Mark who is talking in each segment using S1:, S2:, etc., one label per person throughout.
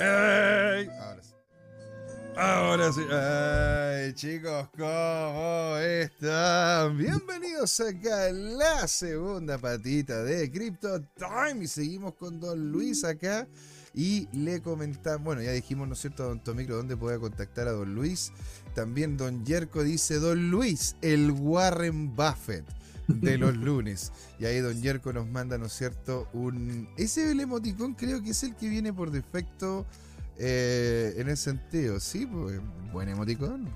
S1: Ahora sí. Ahora sí. Ay, chicos, ¿cómo están? Bienvenidos acá a la segunda patita de Crypto Time. Y seguimos con Don Luis acá. Y le comentamos, bueno, ya dijimos, ¿no es cierto, Don Tomicro, dónde puede contactar a Don Luis? También Don Yerko dice, Don Luis, el Warren Buffett de los lunes. Y ahí Don Yerko nos manda, ¿no es cierto? Un. Ese el emoticón creo que es el que viene por defecto eh, en ese sentido. Sí, pues, buen emoticón.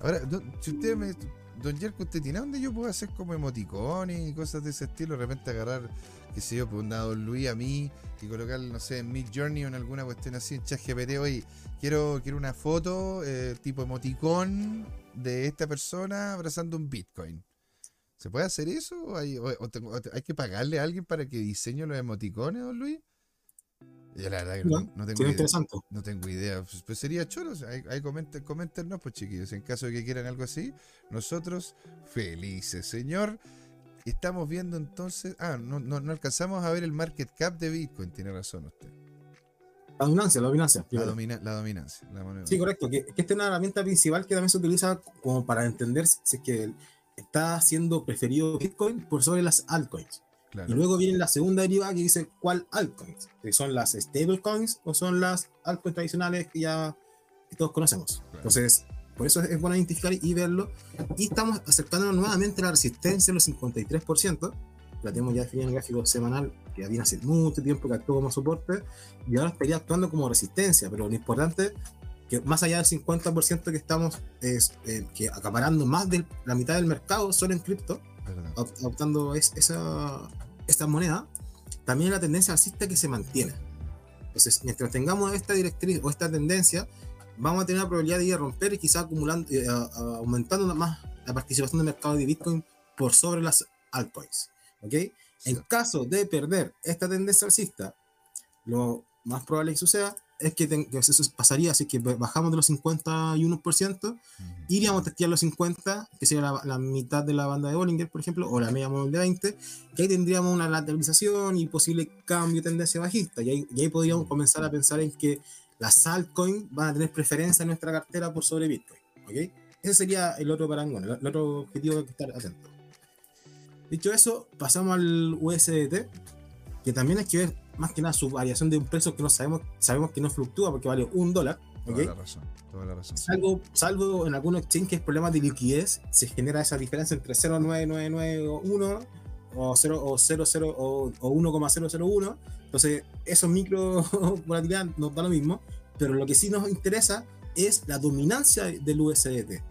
S1: Ahora, si usted me. Don Yerko, ¿usted tiene dónde yo puedo hacer como emoticones y cosas de ese estilo? De repente agarrar, qué sé yo, pues un Don Luis a mí y colocar, no sé, en Mid Journey o en alguna cuestión así, en ChatGPT, oye, quiero, quiero una foto eh, tipo emoticón de esta persona abrazando un Bitcoin. ¿Se puede hacer eso? ¿O hay, que pagarle a alguien para que diseñe los emoticones, don Luis?
S2: Yo la verdad que no, tengo idea.
S1: No tengo idea. Pues, pues sería choro. Ahí, comenten, coméntenos, pues chiquillos. En caso de que quieran algo así, nosotros felices, señor. Estamos viendo entonces. Ah, no, no, alcanzamos a ver el market cap de Bitcoin. Tiene razón usted.
S2: La dominancia, la dominancia.
S1: La, la dominancia. La
S2: sí, correcto. Que, que esta es una herramienta principal que también se utiliza como para entender si es que está siendo preferido Bitcoin por sobre las altcoins. Y luego viene la segunda derivada que dice cuál altcoins, que son las stablecoins o son las altcoins tradicionales que ya todos conocemos. Entonces, por eso es bueno identificar y verlo. Y estamos acercándonos nuevamente a la resistencia de los 53%. La tenemos ya definida en el gráfico semanal, que ya viene hace mucho tiempo que actuó como soporte, y ahora estaría actuando como resistencia. Pero lo importante que más allá del 50% que estamos es, eh, que acaparando más de la mitad del mercado solo en cripto, optando es, esa, esta moneda, también la tendencia alcista que se mantiene. Entonces, mientras tengamos esta directriz o esta tendencia, vamos a tener la probabilidad de ir a romper y quizá acumulando, eh, aumentando más la participación del mercado de Bitcoin por sobre las altcoins. ¿ok? En caso de perder esta tendencia alcista, lo más probable que suceda es que, eso pasaría, así que bajamos de los 51%, iríamos a testear los 50, que sería la, mitad de la banda de Bollinger, por ejemplo, o la media móvil de 20, que ahí tendríamos una lateralización y posible cambio de tendencia bajista, y ahí, podríamos comenzar a pensar en que las altcoins van a tener preferencia en nuestra cartera por sobre Bitcoin, ¿ok? Ese sería el otro parangón, el, otro objetivo que estar atento. Dicho eso, pasamos al USDT, que también hay que ver más que nada su variación de un precio que no sabemos, sabemos que no fluctúa porque vale un dólar.
S1: Toda la razón, toda la razón.
S2: Salvo, salvo en algunos exchanges problemas de liquidez, se genera esa diferencia entre 0,9991 o 0 o 00 o, o 1,001. Entonces, esos micro volatilidad nos da lo mismo, pero lo que sí nos interesa es la dominancia del USDT.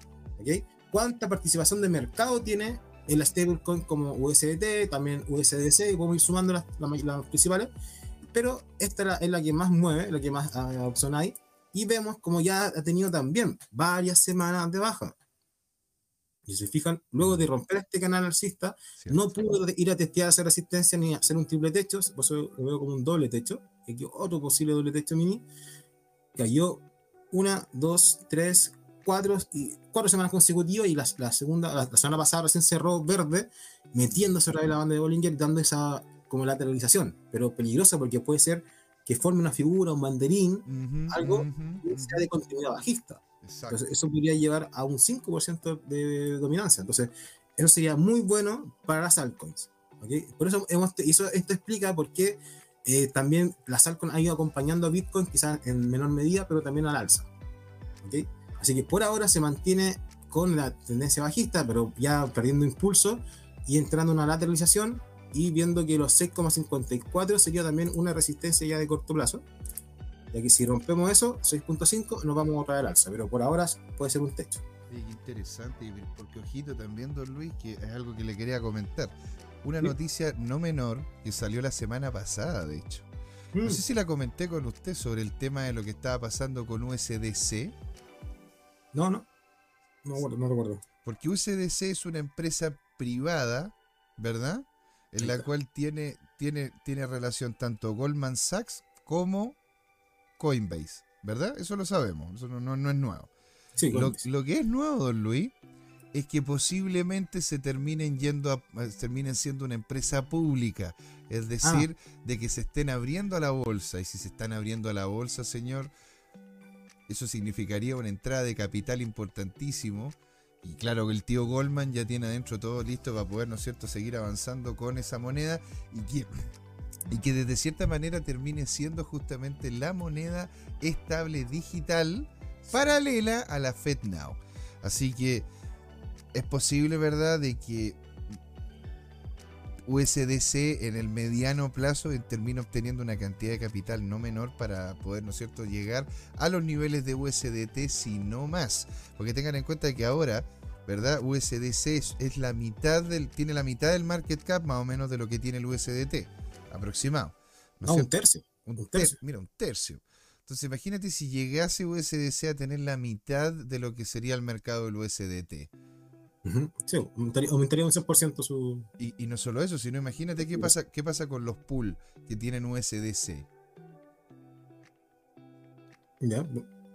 S2: ¿okay? ¿Cuánta participación de mercado tiene en la stablecoin como USDT, también USDC, y podemos ir sumando las, las principales. Pero esta es la que más mueve, la que más uh, opción hay, y vemos como ya ha tenido también varias semanas de baja. Si se fijan, luego de romper este canal alcista, no pudo ir a testear esa resistencia ni hacer un triple techo, por eso lo veo como un doble techo, aquí otro posible doble techo mini, cayó una, dos, tres, cuatro, y cuatro semanas consecutivas y la, la segunda, la, semana pasada recién cerró verde, metiéndose otra vez la banda de Bollinger y dando esa como lateralización, pero peligrosa porque puede ser que forme una figura, un banderín, algo que sea de continuidad bajista. Entonces, eso podría llevar a un 5% de dominancia. Entonces, eso sería muy bueno para las altcoins. Por eso, hemos, esto explica por qué eh, también las altcoins han ido acompañando a Bitcoin, quizás en menor medida, pero también al alza. Así que por ahora se mantiene con la tendencia bajista, pero ya perdiendo impulso y entrando en una lateralización y viendo que los 6,54 sería también una resistencia ya de corto plazo. Ya que si rompemos eso, 6.5, nos vamos a traer al alza, pero por ahora puede ser un techo.
S1: Sí, interesante, porque ojito también, don Luis, que es algo que le quería comentar. Una noticia no menor que salió la semana pasada, de hecho. No mm. sé si la comenté con usted sobre el tema de lo que estaba pasando con USDC.
S2: No, no. No, no recuerdo.
S1: Porque USDC es una empresa privada, ¿verdad? en la cual tiene, tiene, tiene relación tanto Goldman Sachs como Coinbase, ¿verdad? Eso lo sabemos, eso no, no, es nuevo. lo, que es nuevo, don Luis, es que posiblemente se terminen yendo a, terminen siendo una empresa pública. Es
S2: Ah.
S1: decir, de que se estén abriendo a la bolsa. Y si se están abriendo a la bolsa, señor, eso significaría una entrada de capital importantísimo. Y claro que el tío Goldman ya tiene adentro todo listo para poder, ¿no es cierto?, seguir avanzando con esa moneda y que, y que desde cierta manera termine siendo justamente la moneda estable digital paralela a la FedNow. Así que es posible, ¿verdad?, de que USDC en el mediano plazo termine obteniendo una cantidad de capital no menor para poder, ¿no es cierto?, llegar a los niveles de USDT, si no más. Porque tengan en cuenta que ahora, ¿verdad? USDC es, es la mitad del, tiene la mitad del market cap más o menos de lo que tiene el USDT, aproximado. ¿no
S2: No, un tercio.
S1: Un
S2: Un
S1: ter-
S2: tercio.
S1: mira, un tercio. Entonces imagínate si llegase USDC a tener la mitad de lo que sería el mercado del USDT.
S2: Sí, aumentaría, aumentaría un 100% su.
S1: Y, y no solo eso, sino imagínate qué pasa, qué pasa con los pool que tienen USDC.
S2: Ya,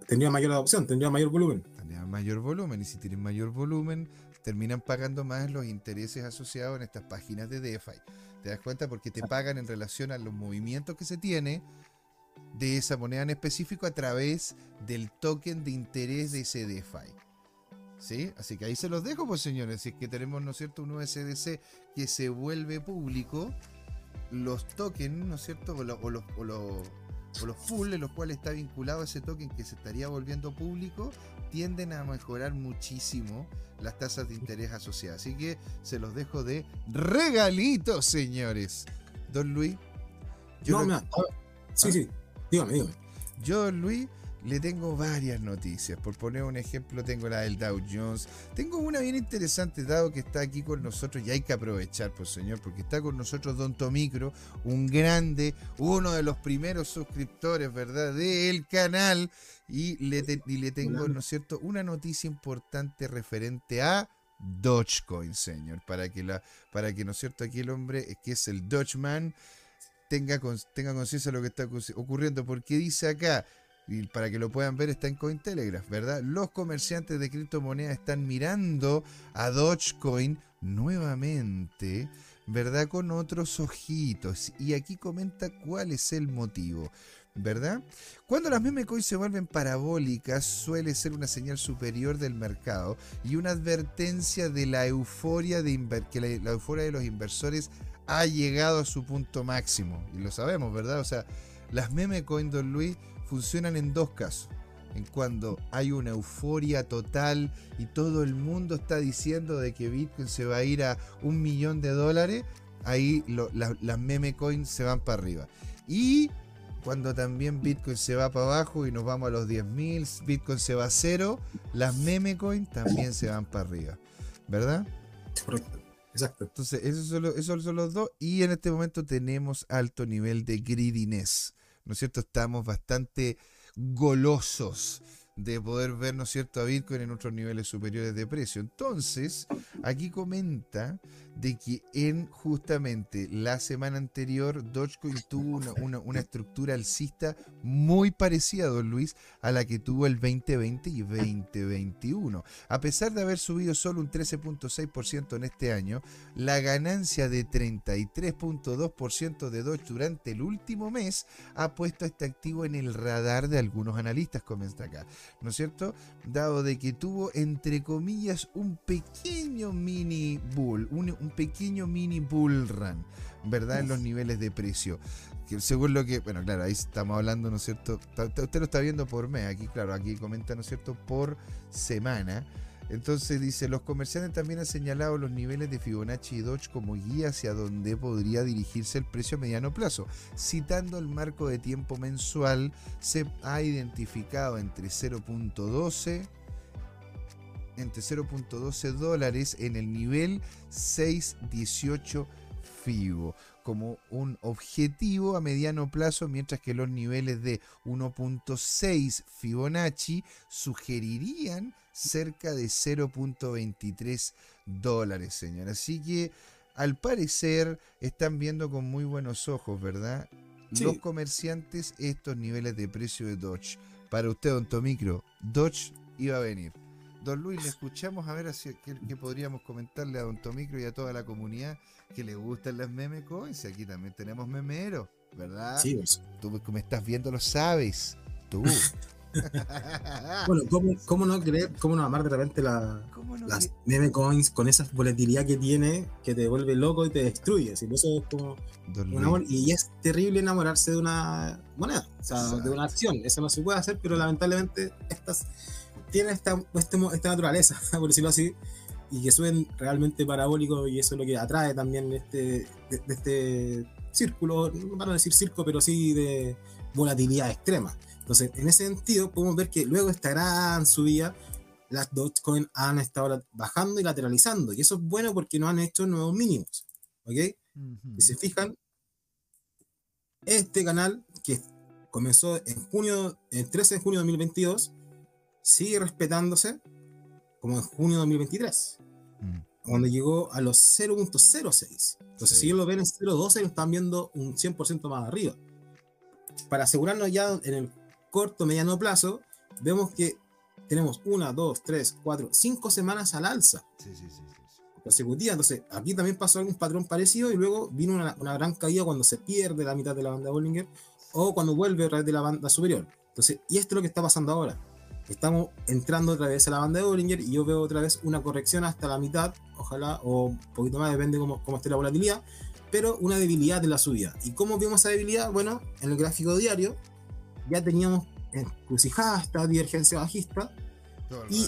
S2: tendría mayor adopción, tendría mayor volumen.
S1: Tendrían mayor volumen y si tienen mayor volumen terminan pagando más los intereses asociados en estas páginas de DeFi. ¿Te das cuenta? Porque te pagan en relación a los movimientos que se tiene de esa moneda en específico a través del token de interés de ese DeFi. ¿Sí? Así que ahí se los dejo, pues señores. Si es que tenemos, ¿no es cierto?, un USDC que se vuelve público, los tokens, ¿no es cierto?, o, lo- o los, o los- o los pools en los cuales está vinculado ese token que se estaría volviendo público, tienden a mejorar muchísimo las tasas de interés asociadas. Así que se los dejo de regalito, señores. Don Luis, yo,
S2: no,
S1: lo-
S2: a ver, sí,
S1: ¿Ah?
S2: sí. Dígame, dígame.
S1: yo, Luis, le tengo varias noticias. Por poner un ejemplo, tengo la del Dow Jones. Tengo una bien interesante, dado que está aquí con nosotros y hay que aprovechar, pues señor, porque está con nosotros Don Tomicro, un grande, uno de los primeros suscriptores, ¿verdad?, del canal. Y le, te- y le tengo. ¿no es cierto?, una noticia importante referente a Dogecoin, señor, para que, la, para que ¿no es cierto?, aquí el hombre, eh, que es el Dogeman, tenga, tenga conciencia de lo que está ocurri- ocurriendo, porque dice acá, y para que lo puedan ver está en Cointelegraph, ¿verdad? Los comerciantes de criptomonedas están mirando a Dogecoin nuevamente, ¿verdad? Con otros ojitos. Y aquí comenta cuál es el motivo. ¿Verdad? Cuando las meme coins se vuelven parabólicas, suele ser una señal superior del mercado y una advertencia de la euforia de que la, euforia de los inversores ha llegado a su punto máximo. Y lo sabemos, ¿verdad? O sea, las meme coin, Don Luis, funcionan en dos casos. En cuando hay una euforia total y todo el mundo está diciendo de que Bitcoin se va a ir a un millón de dólares, ahí lo- la- las meme coins se van para arriba. Y cuando también Bitcoin se va para abajo y nos vamos a los 10.000, Bitcoin se va a cero, las meme coins también se van para arriba. ¿Verdad?
S2: Correcto. Exacto.
S1: Entonces, esos son, los, esos son los dos. Y en este momento tenemos alto nivel de greediness. ¿No es cierto? Estamos bastante golosos de poder ver, ¿no es cierto?, a Bitcoin en otros niveles superiores de precio. Entonces, aquí comenta de que en justamente la semana anterior Dogecoin tuvo una, una- una estructura alcista muy parecida, don Luis, a la que tuvo el 2020 y 2021. A pesar de haber subido solo un 13.6% en este año, la ganancia de 33.2% de Doge durante el último mes ha puesto a este activo en el radar de algunos analistas, comenta acá, ¿no es cierto? Dado de que tuvo, entre comillas, un pequeño mini bull, un, un pequeño mini bull run, ¿verdad? En los niveles de precio. Que según lo que, bueno, claro, ahí estamos hablando, ¿no es cierto? Usted lo está viendo por mes, aquí, claro, aquí comenta, ¿no es cierto? Por semana. Entonces dice, los comerciantes también han señalado los niveles de Fibonacci y Dodge como guía hacia donde podría dirigirse el precio a mediano plazo. Citando el marco de tiempo mensual, se ha identificado entre 0.12 entre 0.12 dólares en el nivel 618 FIBO como un objetivo a mediano plazo, mientras que los niveles de 1.6 Fibonacci sugerirían cerca de 0.23 dólares, señor. Así que al parecer están viendo con muy buenos ojos, ¿verdad?
S2: Sí.
S1: Los comerciantes estos niveles de precio de Dodge. Para usted, don Tomicro, Dodge iba a venir. Don Luis, le escuchamos a ver si, qué, podríamos comentarle a Don Tomicro y a toda la comunidad que le gustan las meme coins. Aquí también tenemos memeros, ¿verdad?
S2: Sí, pues.
S1: Tú que me estás viendo lo sabes. Tú.
S2: bueno, ¿cómo, no creer, cómo no amar de repente las meme coins con esa volatilidad que tiene que te vuelve loco y te destruye? eso es como un amor, y es terrible enamorarse de una moneda, o sea, de una acción. Eso no se puede hacer, pero lamentablemente estas tienen esta, este esta naturaleza, por decirlo así, y que suben realmente parabólicos y eso es lo que atrae también este, de, este círculo, no para decir circo, pero sí de volatilidad extrema. Entonces, en ese sentido, podemos ver que luego de esta gran subida, las Dogecoin han estado bajando y lateralizando. Y eso es bueno porque no han hecho nuevos mínimos. ¿Ok? Si se fijan, este canal que comenzó en junio, el 13 de junio de 2022, sigue respetándose como en junio de 2023, mm. cuando llegó a los 0.06. Entonces, si ellos lo ven en 0.12, lo están viendo un 100% más arriba. Para asegurarnos ya en el corto, mediano plazo, vemos que tenemos una, dos, tres, cuatro, cinco semanas al alza. Sí, sí, sí, consecutiva. Entonces, aquí también pasó algún patrón parecido y luego vino una, gran caída cuando se pierde la mitad de la banda Bollinger o cuando vuelve a través de la banda superior. Entonces, y esto es lo que está pasando ahora. Estamos entrando otra vez a la banda de Bollinger y yo veo otra vez una corrección hasta la mitad, ojalá, o un poquito más, depende cómo, cómo esté la volatilidad, pero una debilidad de la subida. ¿Y cómo vemos esa debilidad? Bueno, en el gráfico diario ya teníamos encrucijada esta divergencia bajista. Y,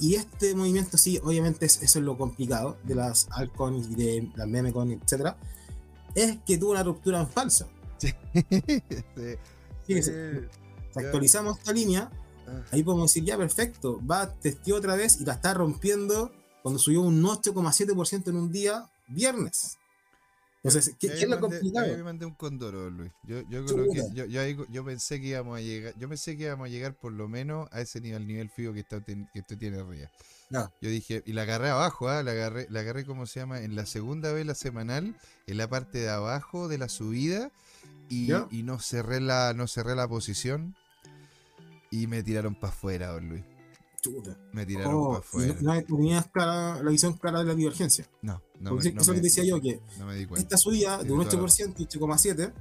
S2: y, este movimiento, sí, obviamente eso es lo complicado de las altcoins y de las memecoins, etc. Es que tuvo una ruptura en falsa. Sí. Si actualizamos esta línea. Ahí podemos decir, ya perfecto, va, testeó otra vez y la está rompiendo cuando subió un 8,7% en un día viernes. Entonces, ¿qué, es lo complicado?
S1: Yo me mandé un condoro, Luis. Yo, yo, yo, yo, yo, pensé que íbamos a llegar, yo pensé que íbamos a llegar por lo menos a ese nivel, nivel fijo que, está, que usted tiene arriba. No. Yo dije, y la agarré abajo, ¿ah? la agarré, la agarré, ¿cómo se llama? En la segunda vela semanal, en la parte de abajo de la subida, y, y no cerré la, no cerré la posición, y me tiraron para afuera, don Luis. Me tiraron oh, para afuera.
S2: No, tenías la visión clara de la divergencia.
S1: No,
S2: no. eso es lo que decía yo, que esta subida de un 8% y 8,7%,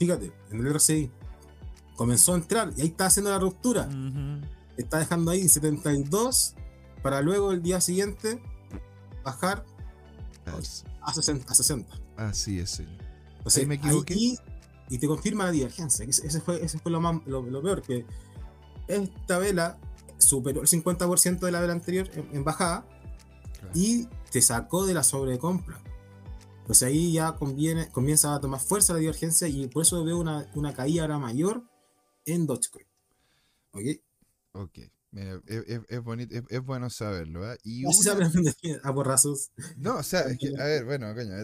S2: fíjate, en el RSI comenzó a entrar y ahí está haciendo la ruptura. Está dejando ahí 72 para luego el día siguiente bajar a 60. A 60.
S1: Así es,
S2: señor. Entonces, me equivoqué. Y te confirma la divergencia. Ese fue, ese fue lo, más, lo, lo peor, que esta vela superó el 50% de la vela anterior en, bajada y te sacó de la sobrecompra. Entonces ahí ya conviene, comienza a tomar fuerza la divergencia y por eso veo una, una caída ahora mayor en Dogecoin. ¿Ok?
S1: Ok. es, bonito, es, bueno saberlo. ¿eh? Y
S2: a borrazos.
S1: No, o sea, es que, a ver, bueno, coño,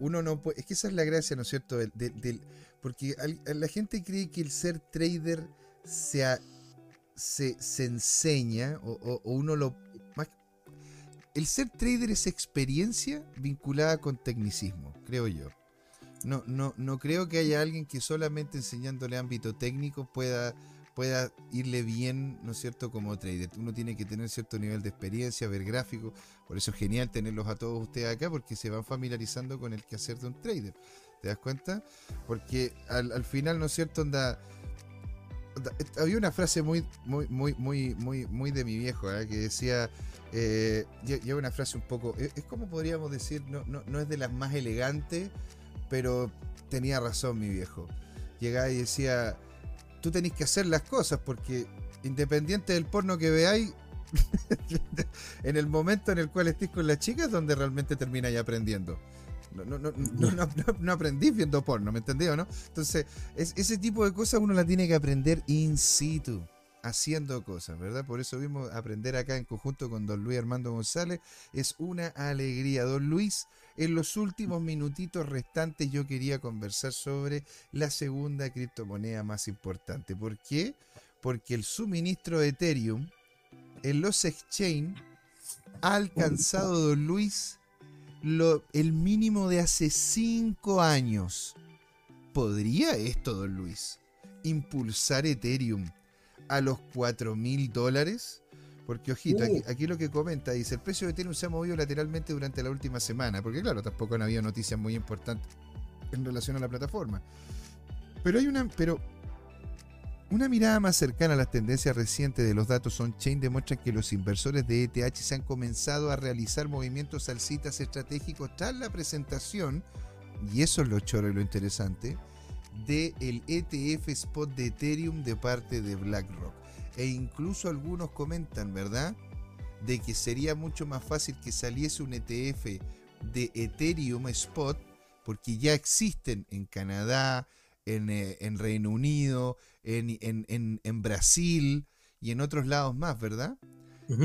S1: uno no puede. Es que esa es la gracia, ¿no es cierto? Del, del, porque la gente cree que el ser trader sea se, enseña o, uno lo... el ser trader es experiencia vinculada con tecnicismo, creo yo. No, no, no creo que haya alguien que solamente enseñándole ámbito técnico pueda, pueda irle bien, ¿no es cierto?, como trader. Uno tiene que tener cierto nivel de experiencia, ver gráficos. Por eso es genial tenerlos a todos ustedes acá, porque se van familiarizando con el quehacer de un trader. ¿Te das cuenta? Porque al, al final, ¿no es cierto?, había una frase muy, muy, muy, muy, muy, muy de mi viejo, ¿eh? que decía, eh, lleva una frase un poco, es, como podríamos decir, no, no, no, es de las más elegantes, pero tenía razón mi viejo. Llegaba y decía, tú tenés que hacer las cosas porque independiente del porno que veáis, en el momento en el cual estés con la chica es donde realmente termináis aprendiendo. No, no, no, no, aprendí viendo porno, ¿me entendió, no? Entonces, ese tipo de cosas uno la tiene que aprender in situ, haciendo cosas, ¿verdad? Por eso vimos aprender acá en conjunto con don Luis Armando González. Es una alegría. Don Luis, en los últimos minutitos restantes yo quería conversar sobre la segunda criptomoneda más importante. ¿Por qué? Porque el suministro de Ethereum en los exchange ha alcanzado, don Luis, el mínimo de hace cinco años. ¿Podría esto, don Luis, impulsar Ethereum a los 4 mil dólares? Porque, ojito, aquí,
S2: Uh.
S1: aquí lo que comenta dice: el precio de Ethereum se ha movido lateralmente durante la última semana. Porque, claro, tampoco han habido noticias muy importantes en relación a la plataforma. Pero hay una. Pero una mirada más cercana a las tendencias recientes de los datos on-chain demuestra que los inversores de ETH se han comenzado a realizar movimientos alcistas estratégicos tras la presentación, y eso es lo choro y lo interesante, del ETF Spot de Ethereum de parte de BlackRock. E incluso algunos comentan, ¿verdad? De que sería mucho más fácil que saliese un ETF de Ethereum Spot, porque ya existen en Canadá, en, eh, en Reino Unido, en, en- en- en Brasil y en otros lados más, ¿verdad?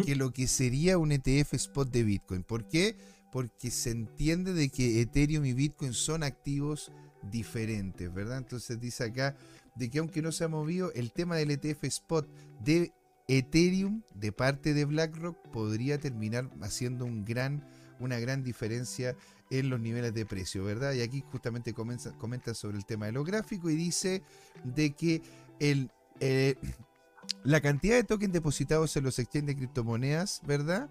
S1: Que lo que sería un ETF spot de Bitcoin. ¿Por qué? Porque se entiende de que Ethereum y Bitcoin son activos diferentes, ¿verdad? Entonces dice acá de que aunque no se ha movido, el tema del ETF spot de Ethereum de parte de BlackRock podría terminar haciendo un gran, una gran diferencia en los niveles de precio, ¿verdad? Y aquí justamente comenta, comenta sobre el tema de lo gráfico y dice de que el, eh, la cantidad de tokens depositados en los exchanges de criptomonedas, ¿verdad?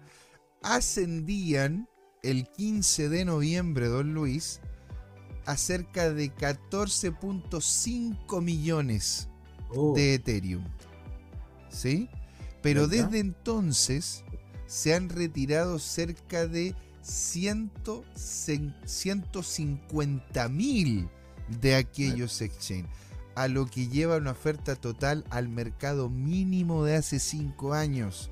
S1: Ascendían el 15 de noviembre, don Luis, a cerca de 14.5 millones
S2: Oh,
S1: de Ethereum. ¿Sí? Pero
S2: ¿Verdad?
S1: desde entonces se han retirado cerca de 100 150 mil de aquellos exchanges, a lo que lleva una oferta total al mercado mínimo de hace 5 años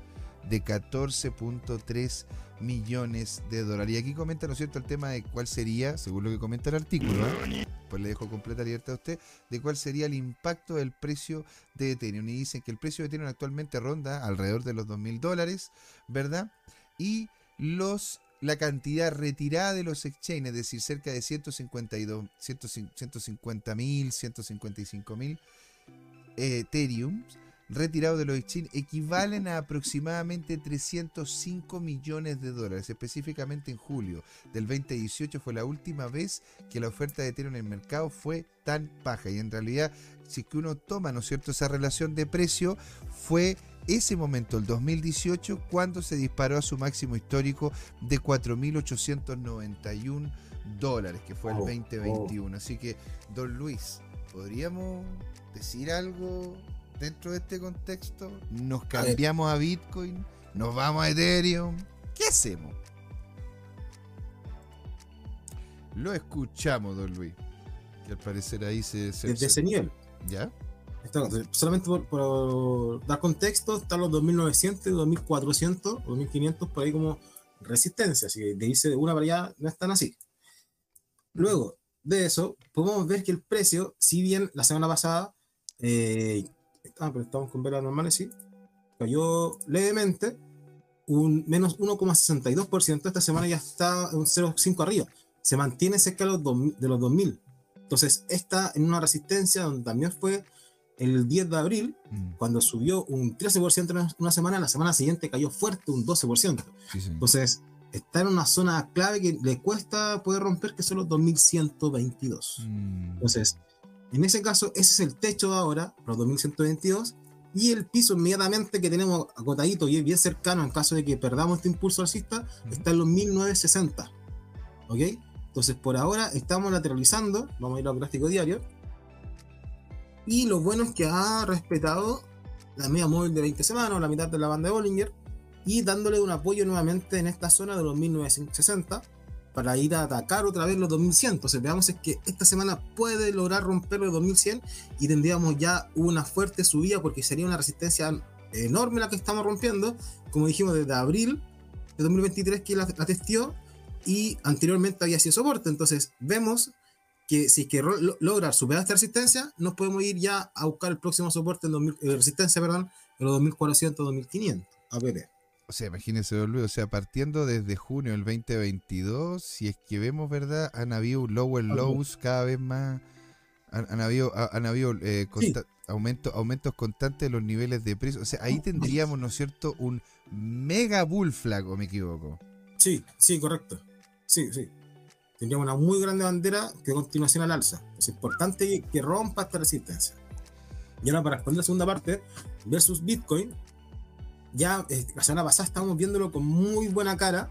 S1: de 14.3 millones de dólares. Y aquí comenta, ¿no es cierto?, el tema de cuál sería, según lo que comenta el artículo, ¿eh? pues le dejo completa libertad a usted, de cuál sería el impacto del precio de Ethereum. Y dicen que el precio de Ethereum actualmente ronda alrededor de los 2.000 dólares, ¿verdad? Y los la cantidad retirada de los exchanges, es decir, cerca de 152, 150 mil, 155 mil Ethereum retirados de los exchanges equivalen a aproximadamente 305 millones de dólares. Específicamente en julio del 2018 fue la última vez que la oferta de Ethereum en el mercado fue tan baja. Y en realidad, si que uno toma, ¿no es cierto?, esa relación de precio, fue ese momento, el 2018, cuando se disparó a su máximo histórico de 4.891 dólares, que fue el
S2: Oh,
S1: 2021. Así que, don Luis, ¿podríamos decir algo dentro de este contexto? ¿Nos cambiamos a Bitcoin? ¿Nos vamos a Ethereum? ¿Qué hacemos? Lo escuchamos, don Luis. Que al parecer ahí se... se-
S2: desde
S1: se-. ¿Ya?
S2: Solamente por, por dar contexto, están los 2900, 2400, 2500 por ahí como resistencia. Así que de irse de una para allá no es tan así. Luego de eso, podemos ver que el precio, si bien la semana pasada, eh, ah, pero estamos con velas normales, sí, cayó levemente, un menos 1,62%, esta semana ya está un 0,5 arriba. Se mantiene cerca de los, 2000 de los 2000. Entonces, está en una resistencia donde también fue el 10 de abril,
S1: Mm,
S2: cuando subió un 13% en una semana, la semana siguiente cayó fuerte un 12%.
S1: sí, señor.
S2: Entonces, está en una zona clave que le cuesta poder romper, que son los 2122.
S1: Mm,
S2: Entonces, en ese caso, ese es el techo de ahora, los 2122, y el piso inmediatamente que tenemos acotadito y bien cercano en caso de que perdamos este impulso alcista, está en los 1960. ¿Ok? Entonces, por ahora estamos lateralizando, vamos a ir al gráfico diario, y lo bueno es que ha respetado la media móvil de 20 semanas, la mitad de la banda de Bollinger, y dándole un apoyo nuevamente en esta zona de los 1960 para ir a atacar otra vez los 2100. Entonces veamos es que esta semana puede lograr romper los 2100 y tendríamos ya una fuerte subida porque sería una resistencia enorme la que estamos rompiendo, como dijimos desde abril de 2023 que la, la testió y anteriormente había sido soporte. Entonces vemos que si es que logra superar esta resistencia, nos podemos ir ya a buscar el próximo soporte en 2000, eh, resistencia, perdón, en los 2400, 2500 APP.
S1: O sea, imagínense, don Luis, o sea, partiendo desde junio del 2022, si es que vemos, ¿verdad? Han habido lower lows cada vez más, han, han habido, ha- han habido eh, aumento- aumentos constantes de los niveles de precio. O sea, ahí tendríamos, ¿no es cierto?, un mega bull flag, o me equivoco.
S2: Sí, sí, correcto. Sí, sí. Tendríamos una muy grande bandera que continuación al alza. Es importante que, que rompa esta resistencia. Y ahora para responder la segunda parte, versus Bitcoin, ya eh, la semana pasada estábamos viéndolo con muy buena cara,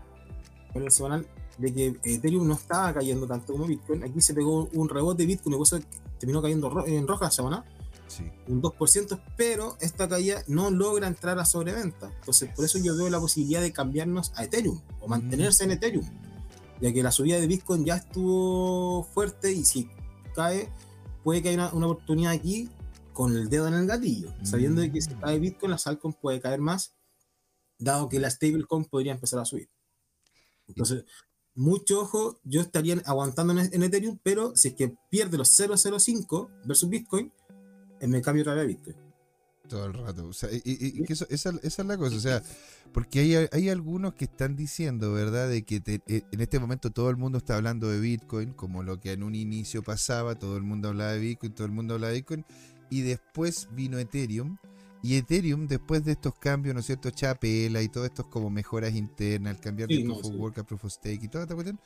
S2: con el semanal, de que Ethereum no estaba cayendo tanto como Bitcoin. Aquí se pegó un rebote Bitcoin y por eso terminó cayendo ro- en roja la semana,
S1: Sí.
S2: un 2%, pero esta caída no logra entrar a sobreventa. Entonces, por eso yo veo la posibilidad de cambiarnos a Ethereum o mantenerse en Ethereum, ya que la subida de Bitcoin ya estuvo fuerte y si cae, puede que haya una, una oportunidad aquí con el dedo en el gatillo, sabiendo de que si
S1: Mm.
S2: cae Bitcoin, la altcoins puede caer más, dado que la stablecoin podría empezar a subir. Entonces, mucho ojo, yo estaría aguantando en, en Ethereum, pero si es que pierde los 0.05 versus Bitcoin, eh, me cambio otra vez a Bitcoin.
S1: Todo el rato. O sea, y, y- eso- esa, esa es la cosa. O sea, porque hay, hay algunos que están diciendo, ¿verdad? De que te- eh, en este momento todo el mundo está hablando de Bitcoin, como lo que en un inicio pasaba, todo el mundo hablaba de Bitcoin, todo el mundo hablaba de Bitcoin, y después vino Ethereum. Y Ethereum, después de estos cambios, ¿no es cierto? Chapela y todo esto como mejoras internas, el cambiar de
S2: Sí, no,
S1: Proof of
S2: sí.
S1: Work a Proof of Stake y toda esta cuestión,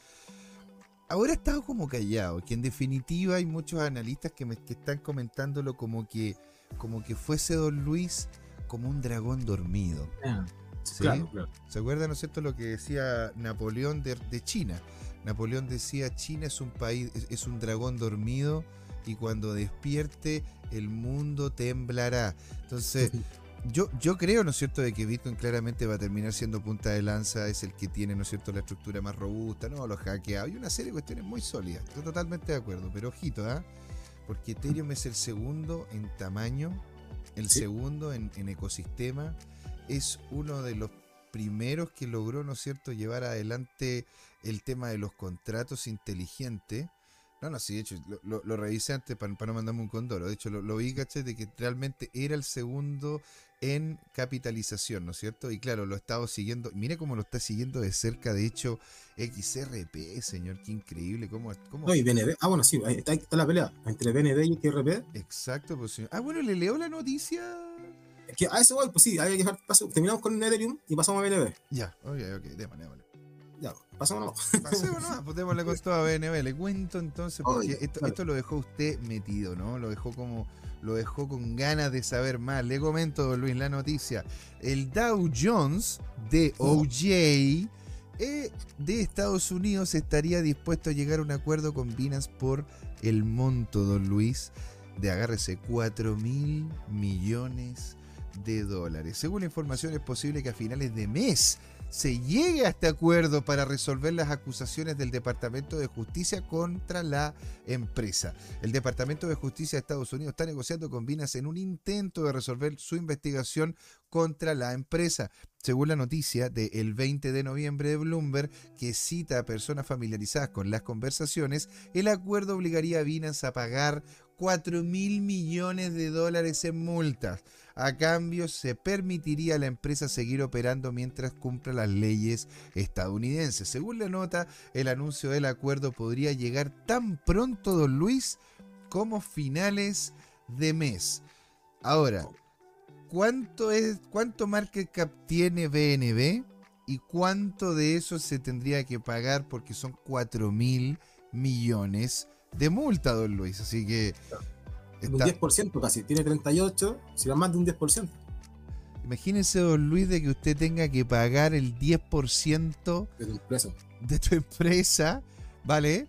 S1: ahora ha estado como callado, que en definitiva hay muchos analistas que, me, que están comentándolo como que, como que fuese Don Luis como un dragón dormido. ¿sí?
S2: Claro, claro.
S1: ¿Se acuerdan, no es cierto, lo que decía Napoleón de, de China? Napoleón decía, China es un país, es, es un dragón dormido y cuando despierte el mundo temblará. Entonces, yo, yo creo, ¿no es cierto?, de que Bitcoin claramente va a terminar siendo punta de lanza, es el que tiene, ¿no es cierto?, la estructura más robusta, ¿no? Los hackeados y una serie de cuestiones muy sólidas. Estoy totalmente de acuerdo, pero ojito, ¿ah? Porque Ethereum es el segundo en tamaño, el
S2: Sí.
S1: segundo en, en ecosistema, es uno de los primeros que logró, ¿no es cierto?, llevar adelante el tema de los contratos inteligentes. No, no, sí, de hecho, lo, lo- lo revisé antes para, no mandarme un condoro. De hecho, lo, lo vi, caché, de que realmente era el segundo en capitalización, ¿no es cierto? Y claro, lo he estado siguiendo. Mire cómo lo está siguiendo de cerca, de hecho, XRP, señor, qué increíble. ¿Cómo, cómo
S2: No, y BNB. Ah, bueno, sí, está, está la pelea entre BNB y XRP.
S1: Exacto, pues señor. Ah, bueno, le leo la noticia.
S2: Es que a eso voy, pues sí, hay que dejar paso. Terminamos con Ethereum y pasamos a BNB.
S1: Ya, ok, ok, démosle, démosle. Pasemos nomás, pues démosle con todo a BNB. Le cuento entonces, porque
S2: Oye,
S1: esto,
S2: claro.
S1: esto lo dejó usted metido, ¿no? Lo dejó como. Lo dejó con ganas de saber más. Le comento, don Luis, la noticia. El Dow Jones de. OJ eh, de Estados Unidos estaría dispuesto a llegar a un acuerdo con Binance por el monto, don Luis, de agárrese 4 mil millones de dólares. Según la información, es posible que a finales de mes se llegue a este acuerdo para resolver las acusaciones del Departamento de Justicia contra la empresa. El Departamento de Justicia de Estados Unidos está negociando con Binance en un intento de resolver su investigación contra la empresa. Según la noticia del 20 de noviembre de Bloomberg, que cita a personas familiarizadas con las conversaciones, el acuerdo obligaría a Binance a pagar 4 mil millones de dólares en multas. A cambio, se permitiría a la empresa seguir operando mientras cumpla las leyes estadounidenses. Según la nota, el anuncio del acuerdo podría llegar tan pronto, don Luis, como finales de mes. Ahora, ¿cuánto es cuánto market cap tiene BNB y cuánto de eso se tendría que pagar porque son 4 mil millones de multa, don Luis? Así que
S2: Un
S1: está-
S2: 10% casi, tiene 38, será más de un 10%.
S1: Imagínense, don Luis, de que usted tenga que pagar el 10%
S2: de tu empresa.
S1: de tu empresa, ¿vale?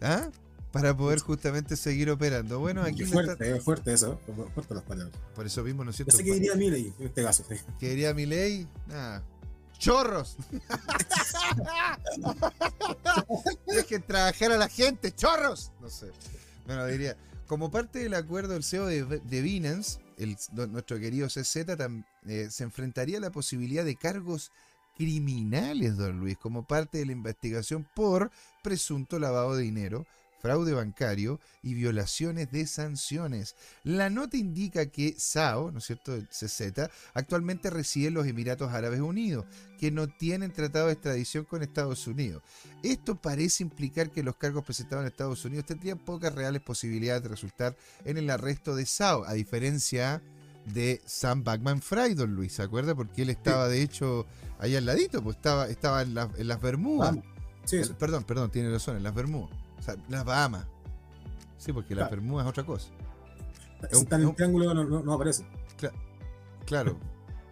S1: ¿Ah? Para poder justamente seguir operando. Bueno, aquí me
S2: fuerte,
S1: está-
S2: es fuerte eso, es fuerte las palabras.
S1: por eso mismo, ¿no es
S2: Yo
S1: cierto?
S2: sé que diría Miley en este caso. sí.
S1: ¿Qué diría mi ley? Nada. ¡Chorros! Dejen trabajar a la gente, chorros. No sé. Bueno, diría, como parte del acuerdo del CEO de, de Binance, el- nuestro querido CZ eh, se enfrentaría a la posibilidad de cargos criminales, don Luis, como parte de la investigación por presunto lavado de dinero, fraude bancario y violaciones de sanciones. La nota indica que SAO, ¿no es cierto?, el CZ, actualmente reside en los Emiratos Árabes Unidos, que no tienen tratado de extradición con Estados Unidos. Esto parece implicar que los cargos presentados en Estados Unidos tendrían pocas reales posibilidades de resultar en el arresto de SAO, a diferencia de Sam Backman Fry, don Luis, ¿se acuerda? Porque él estaba, de hecho, ahí al ladito, pues estaba, estaba en, la- en las Bermudas.
S2: Sí.
S1: Perdón, perdón, tiene razón, en las Bermudas. O sea, las Bahamas. Sí, porque las
S2: Claro.
S1: Bermudas es otra cosa.
S2: Si está en
S1: es
S2: el
S1: un-
S2: triángulo no, no, no aparece.
S1: Claro.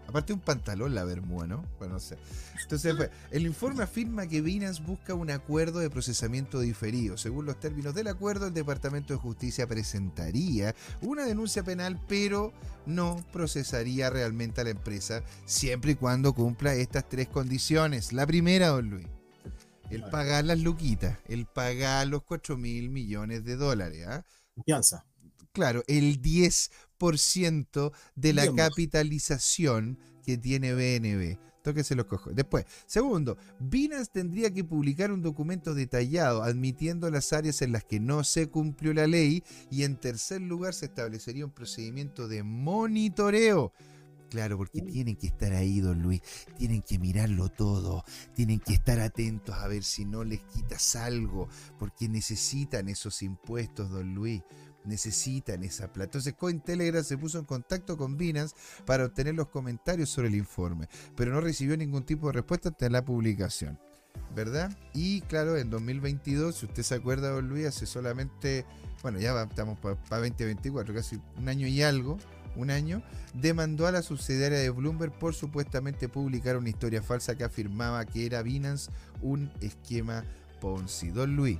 S1: Aparte un pantalón la bermuda, ¿no? Bueno, no sé. Entonces, pues, el informe afirma que Binance busca un acuerdo de procesamiento diferido. Según los términos del acuerdo, el Departamento de Justicia presentaría una denuncia penal, pero no procesaría realmente a la empresa siempre y cuando cumpla estas tres condiciones. La primera, don Luis, el pagar las luquitas, el pagar los 4 mil millones de dólares. ¿ah?
S2: Confianza.
S1: Claro, el 10% de la capitalización que tiene BNB. Tóquese los cojo. Después, segundo, Binance tendría que publicar un documento detallado admitiendo las áreas en las que no se cumplió la ley. Y en tercer lugar, se establecería un procedimiento de monitoreo. Claro, porque tienen que estar ahí, don Luis. Tienen que mirarlo todo. Tienen que estar atentos a ver si no les quitas algo. Porque necesitan esos impuestos, don Luis necesitan esa plata. Entonces Cointelegraph se puso en contacto con Binance para obtener los comentarios sobre el informe, pero no recibió ningún tipo de respuesta ante la publicación. ¿Verdad? Y claro, en 2022, si usted se acuerda, don Luis, hace solamente, bueno, ya estamos para 2024, casi un año y algo, un año, demandó a la subsidiaria de Bloomberg por supuestamente publicar una historia falsa que afirmaba que era Binance un esquema Ponzi. Don Luis,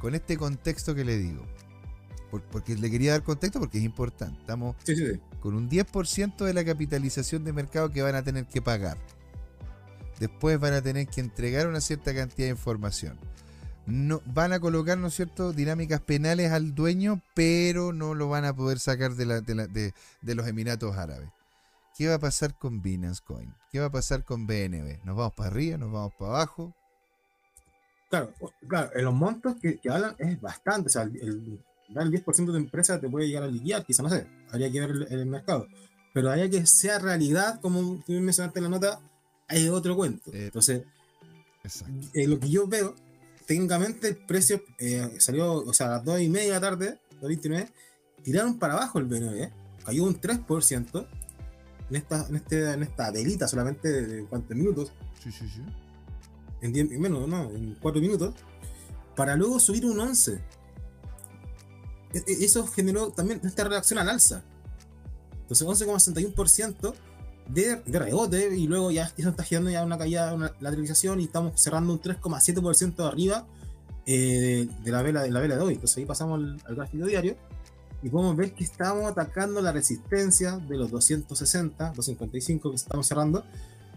S1: con este contexto que le digo, porque le quería dar contexto porque es importante. Estamos con un 10% de la capitalización de mercado que van a tener que pagar. Después van a tener que entregar una cierta cantidad de información. No, van a colocar, ¿no es cierto?, dinámicas penales al dueño, pero no lo van a poder sacar de, la, de, de los Emiratos Árabes. ¿Qué va a pasar con Binance Coin? ¿Qué va a pasar con BNB? ¿Nos vamos para arriba? ¿Nos vamos para abajo?
S2: Claro, claro, en los montos que, hablan es bastante. O sea, el, el 10% de empresa te puede llegar a liquidar, quizá no sé, habría que ver el, mercado. Pero habría que sea realidad, como tú mencionaste en la nota, hay otro cuento. Eh, Entonces, eh, lo que yo veo, técnicamente el precio eh, salió, o sea, a las 2 y media de la tarde, 29, tiraron para abajo el BNB, cayó un 3% en esta, en, este, en esta delita solamente de, cuántos minutos.
S1: Sí, sí, sí.
S2: En 10 menos, no, en 4 minutos, para luego subir un 11. E, e, eso generó también esta reacción al alza. Entonces 11,61% de, de rebote y luego ya está girando ya una caída, una lateralización y estamos cerrando un 3,7% arriba eh, de, la vela, de la vela de hoy. Entonces ahí pasamos al, gráfico diario y podemos ver que estamos atacando la resistencia de los 260, 255 que estamos cerrando,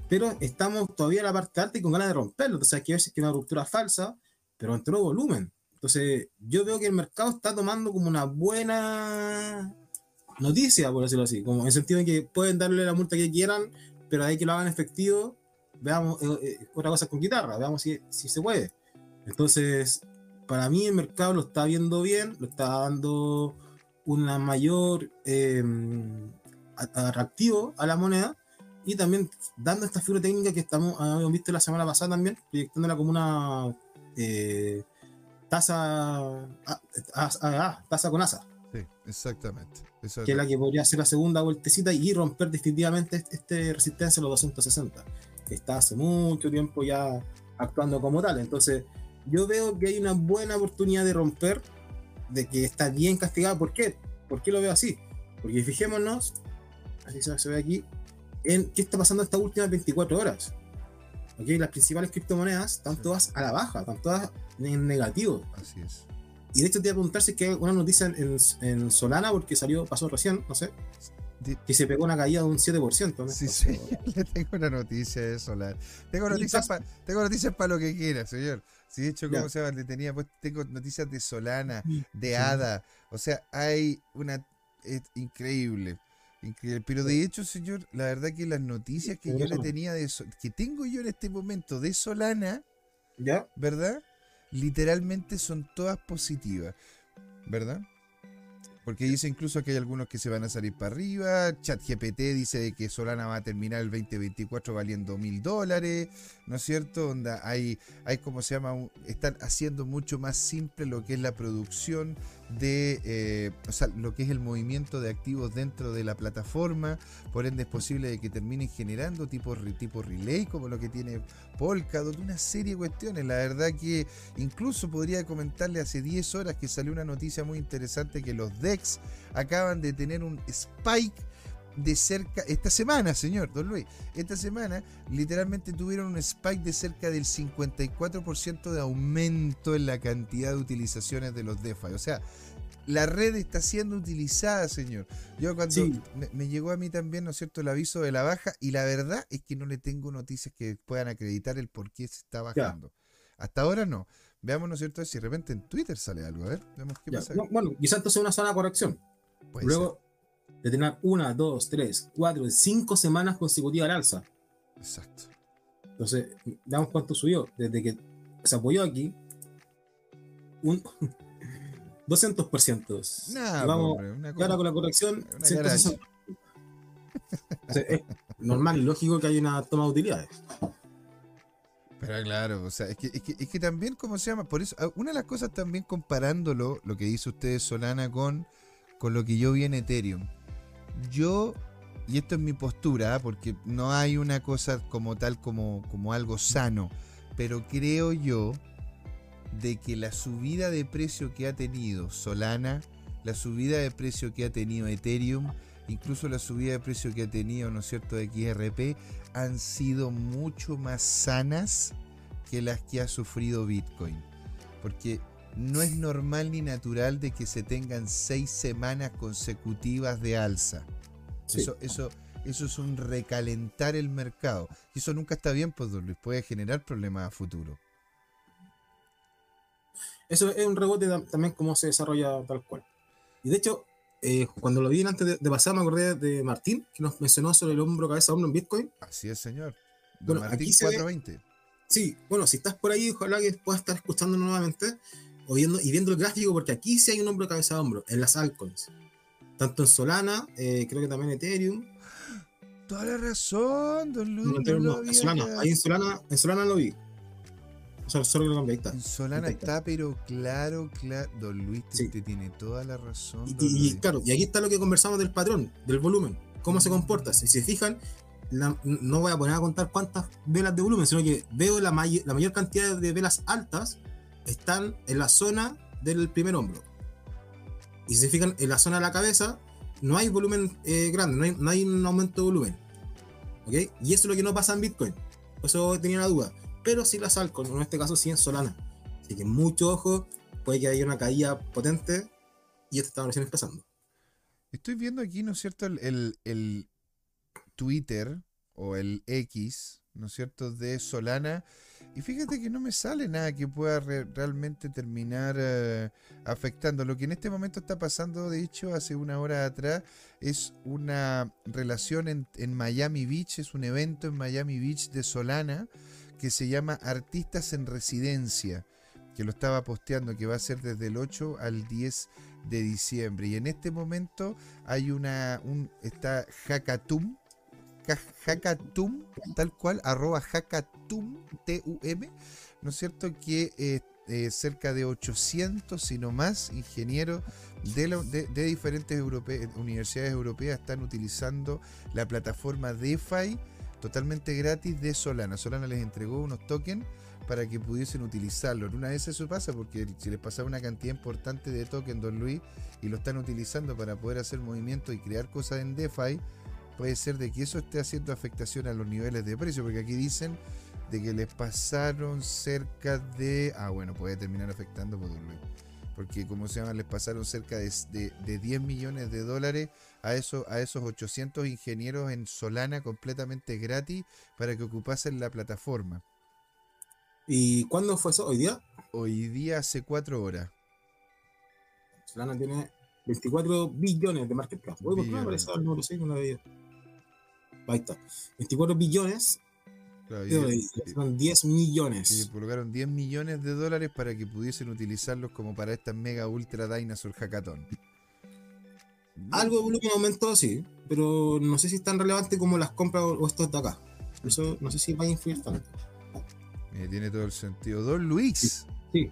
S2: pero estamos todavía en la parte alta y con ganas de romperlo. Entonces hay que ver si es que una ruptura falsa, pero entró volumen. Entonces, yo veo que el mercado está tomando como una buena noticia, por decirlo así, como en el sentido de que pueden darle la multa que quieran, pero hay que lo hagan efectivo, veamos, eh, eh, otra cosa con guitarra, veamos si, si se puede. Entonces, para mí el mercado lo está viendo bien, lo está dando una mayor eh, atractivo a la moneda y también dando esta figura técnica que estamos, habíamos visto la semana pasada también, proyectándola como una tasa, tasa con asa.
S1: Sí, exactamente.
S2: Que es la que podría ser la segunda vueltecita y romper definitivamente este, resistencia a los 260, que está hace mucho tiempo ya actuando como tal. Entonces, yo veo que hay una buena oportunidad de romper, de que está bien castigado. ¿Por qué? ¿Por qué lo veo así? Porque fijémonos, así se ve aquí, en qué está pasando estas últimas 24 horas. ¿Okay? Las principales criptomonedas están todas a la baja, están todas en negativo.
S1: Así es.
S2: Y de hecho te voy a preguntar si es que hay una noticia en, Solana, porque salió, pasó recién, no sé, que se pegó una caída de un 7%.
S1: Sí, sí, le tengo una noticia de Solana. Tengo noticias para lo que quiera, señor. Si de hecho, ¿cómo se llama? Le tenía, pues tengo noticias de Solana, de ADA. O sea, hay una... Es increíble. Increíble. Pero de hecho, señor, la verdad que las noticias que yo le tenía de que tengo yo en este momento de Solana,
S2: ¿Ya?
S1: ¿verdad? Literalmente son todas positivas, ¿verdad? Porque dice incluso que hay algunos que se van a salir para arriba. ChatGPT dice que Solana va a terminar el 2024 valiendo mil dólares, ¿no es cierto? Onda, hay, hay como se llama, están haciendo mucho más simple lo que es la producción de, eh, o sea, lo que es el movimiento de activos dentro de la plataforma. Por ende es posible que terminen generando tipo, tipo relay como lo que tiene Polkadot, una serie de cuestiones. La verdad que incluso podría comentarle hace 10 horas que salió una noticia muy interesante que los DEX acaban de tener un spike de cerca, esta semana, señor Don Luis, esta semana literalmente tuvieron un spike de cerca del 54% de aumento en la cantidad de utilizaciones de los DeFi. O sea, la red está siendo utilizada, señor. Yo cuando
S2: Sí.
S1: me, me llegó a mí también, ¿no es cierto?, el aviso de la baja y la verdad es que no le tengo noticias que puedan acreditar el por qué se está bajando. Hasta ahora no. Veamos, ¿no es cierto?, si de repente en Twitter sale algo. A ver, veamos qué
S2: Ya,
S1: pasa.
S2: no, bueno, quizás entonces una de corrección.
S1: Puede
S2: Luego de tener una, dos, tres, cuatro, cinco semanas consecutivas al alza.
S1: Exacto.
S2: Entonces, veamos cuánto subió. Desde que se apoyó aquí, un 200%.
S1: Nah,
S2: vamos,
S1: una
S2: ahora
S1: cosa-
S2: con la corrección,
S1: una
S2: 160. Entonces, es normal y lógico que haya una toma de utilidades.
S1: Claro, o sea, es que, es que, es que también, ¿cómo se llama? Por eso, ah, una de las cosas también comparándolo, lo que dice usted Solana con, con lo que yo vi en Ethereum. Yo, y esto es mi postura, ¿ah? porque no hay una cosa como tal como, como algo sano, pero creo yo de que la subida de precio que ha tenido Solana, la subida de precio que ha tenido Ethereum, incluso la subida de precio que ha tenido, ¿no es cierto?, XRP, han sido mucho más sanas que las que ha sufrido Bitcoin. Porque no es normal ni natural de que se tengan seis semanas consecutivas de alza.
S2: Sí.
S1: Eso, eso, eso es un recalentar el mercado. Y eso nunca está bien, pues, Luis. Puede generar problemas a futuro.
S2: Eso es un rebote tam- también como se desarrolla tal cual. Y de hecho, eh, cuando lo vi antes de, de pasar, me acordé de Martín, que nos mencionó sobre el hombro, cabeza, hombro en Bitcoin.
S1: Así es, señor. Don
S2: Bueno,
S1: Martín
S2: aquí se ve-
S1: 420.
S2: Sí, bueno, si estás por ahí, ojalá que puedas estar escuchando nuevamente o viendo, y viendo el gráfico, porque aquí sí hay un hombro cabeza a hombro, en las altcoins. Tanto en Solana, eh, creo que también en Ethereum.
S1: Toda la razón, don Luis.
S2: No, en
S1: no
S2: no, Solana. Ahí en Solana, en Solana lo vi. Solo que lo cambié, ahí está.
S1: En Solana
S2: Ahí está.
S1: está, pero claro, claro. Don Luis,
S2: Sí.
S1: usted tiene toda la razón.
S2: Y, claro, y aquí está lo que conversamos del patrón, del volumen, cómo se comporta. Si se fijan, la- no voy a poner a contar cuántas velas de volumen, sino que veo la, may- la mayor cantidad de velas altas están en la zona del primer hombro. Y si se fijan, en la zona de la cabeza no hay volumen eh, grande, no hay, no hay un aumento de volumen. ¿Ok? Y eso es lo que no pasa en Bitcoin. Por eso tenía la duda. Pero sí las altcoins, en este caso sí en Solana. Así que mucho ojo, puede que haya una caída potente y esto está recién empezando.
S1: Estoy viendo aquí, ¿no es cierto? El, el- Twitter o el X, ¿no es cierto? De Solana. Y fíjate que no me sale nada que pueda re- realmente terminar eh, afectando. Lo que en este momento está pasando, de hecho, hace una hora atrás, es una relación en, en Miami Beach, es un evento en Miami Beach de Solana que se llama Artistas en Residencia, que lo estaba posteando, que va a ser desde el 8 al 10 de diciembre. Y en este momento hay una, un, está Hackatum, Hackatum, tal cual, arroba Hackatum, T-U-M, ¿no es cierto? Que eh, eh, cerca de 800, si no más, ingenieros de, de- diferentes universidades europeas están utilizando la plataforma DeFi totalmente gratis de Solana. Solana les entregó unos tokens para que pudiesen utilizarlo. Una vez eso pasa porque si les pasaba una cantidad importante de tokens, Don Luis, y lo están utilizando para poder hacer movimientos y crear cosas en DeFi, puede ser de que eso esté haciendo afectación a los niveles de precio, porque aquí dicen de que les pasaron cerca de... Ah, bueno, puede terminar afectando por Don Luis. Porque, como se llama, les pasaron cerca de, de- de 10 millones de dólares a, eso, a esos 800 ingenieros en Solana completamente gratis para que ocupasen la plataforma.
S2: ¿Y cuándo fue eso? ¿Hoy día?
S1: Hoy día hace 4 horas.
S2: Solana tiene 24 billones de market cap. ¿por qué no me aparece el número 6 no lo veía? Ahí está. 24 billones
S1: Claro, y-
S2: de dólares,
S1: y-
S2: son 10 millones.
S1: y colocaron 10 millones de dólares para que pudiesen utilizarlos como para esta mega ultra dinosaur hackathon.
S2: Algo de volumen aumentó, sí, pero no sé si es tan relevante como las compras o estos de acá. Eso no sé si va a influir tanto.
S1: Eh, tiene todo el sentido. Don Luis.
S2: Sí.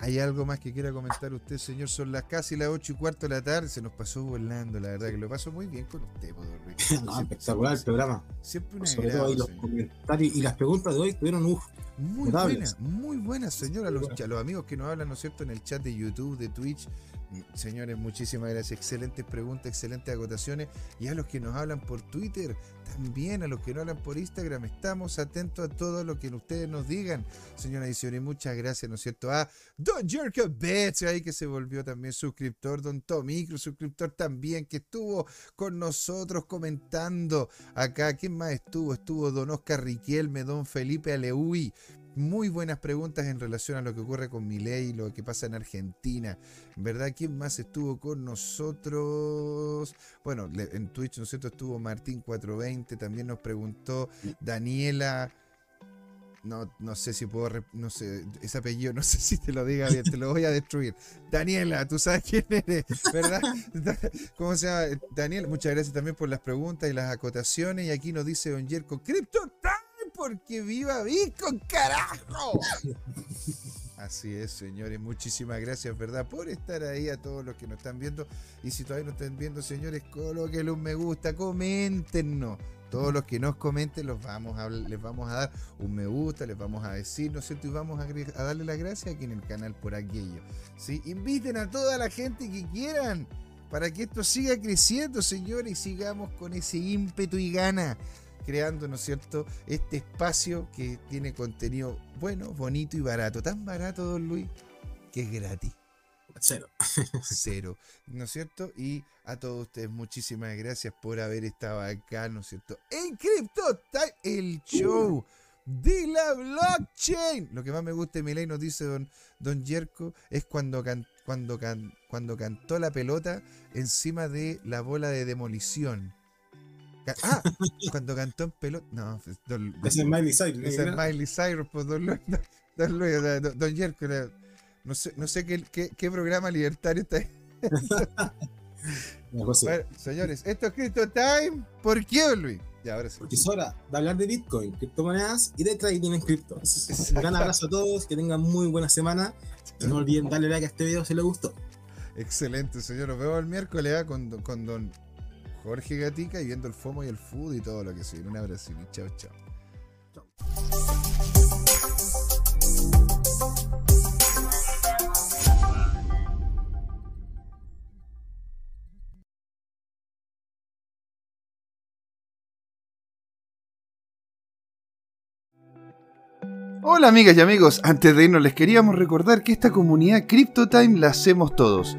S1: ¿Hay algo más que quiera comentar usted, señor? Son las casi las 8 y cuarto de la tarde. Se nos pasó volando, la verdad que lo paso muy bien con usted, po, don Luis.
S2: No, espectacular el programa.
S1: Siempre un
S2: Sobre todo
S1: agrado,
S2: ahí los comentarios y las preguntas de hoy estuvieron uff.
S1: Muy buenas, muy buenas, señor. A los, a los amigos que nos hablan, ¿no es cierto?, en el chat de YouTube, de Twitch, Señores, muchísimas gracias. Excelentes preguntas, excelentes acotaciones. Y a los que nos hablan por Twitter, también a los que nos hablan por Instagram, estamos atentos a todo lo que ustedes nos digan. Señora Edición, y muchas gracias, ¿no es cierto? A Don Jerko Betts, ahí que se volvió también suscriptor. Don Tomicro, suscriptor también, que estuvo con nosotros comentando acá. ¿Quién más estuvo? Estuvo Don Oscar Riquelme, Don Felipe Aleui, muy buenas preguntas en relación a lo que ocurre con Milei lo que pasa en Argentina. ¿Verdad? ¿Quién más estuvo con nosotros? Bueno, en Twitch, ¿no es cierto? Estuvo Martín420, también nos preguntó Daniela. No, no sé si puedo, no sé, ese apellido, no sé si te lo diga bien, te lo voy a destruir. Daniela, tú sabes quién eres, ¿verdad? ¿Cómo se llama? Daniel, muchas gracias también por las preguntas y las acotaciones. Y aquí nos dice Don Yerko, Crypto porque viva Bitcoin, carajo. Así es, señores. Muchísimas gracias, ¿verdad? Por estar ahí a todos los que nos están viendo. Y si todavía no están viendo, señores, colóquenle un me gusta, coméntenos. Todos los que nos comenten los vamos a, les vamos a dar un me gusta, les vamos a decir, ¿no es cierto? Y vamos a, darle las gracias aquí en el canal por aquello. ¿sí? Inviten a toda la gente que quieran para que esto siga creciendo, señores, y sigamos con ese ímpetu y gana creando, ¿no es cierto?, este espacio que tiene contenido bueno, bonito y barato. Tan barato, don Luis, que es gratis.
S2: Cero.
S1: Cero, ¿no es cierto? Y a todos ustedes, muchísimas gracias por haber estado acá, ¿no es cierto? En Crypto Time, el show de la blockchain. Lo que más me gusta de nos dice don, don Yerko, es cuando, cuando, cuando cantó la pelota encima de la bola de demolición. Ah, cuando cantó en pelota. No,
S2: pues, es Miley Cyrus.
S1: Es Miley Cyrus, pues Don Luis. Don, Luis, don, Jerko. No sé, no sé qué, qué, programa libertario está ahí. bueno, señores, esto es Crypto Time. ¿Por qué, Don Luis?
S2: Ya, ahora sí. Porque es hora de hablar de Bitcoin, criptomonedas y de trading en criptos. Un gran abrazo a todos, que tengan muy buena semana. Y no olviden darle like a este video si les gustó.
S1: Excelente, señor. Nos vemos el miércoles ¿eh? con, con Don Jorge Gatica y viendo el FOMO y el food y todo lo que se Un abrazo y chao, chao. Hola amigas y amigos, antes de irnos les queríamos recordar que esta comunidad CryptoTime la hacemos todos.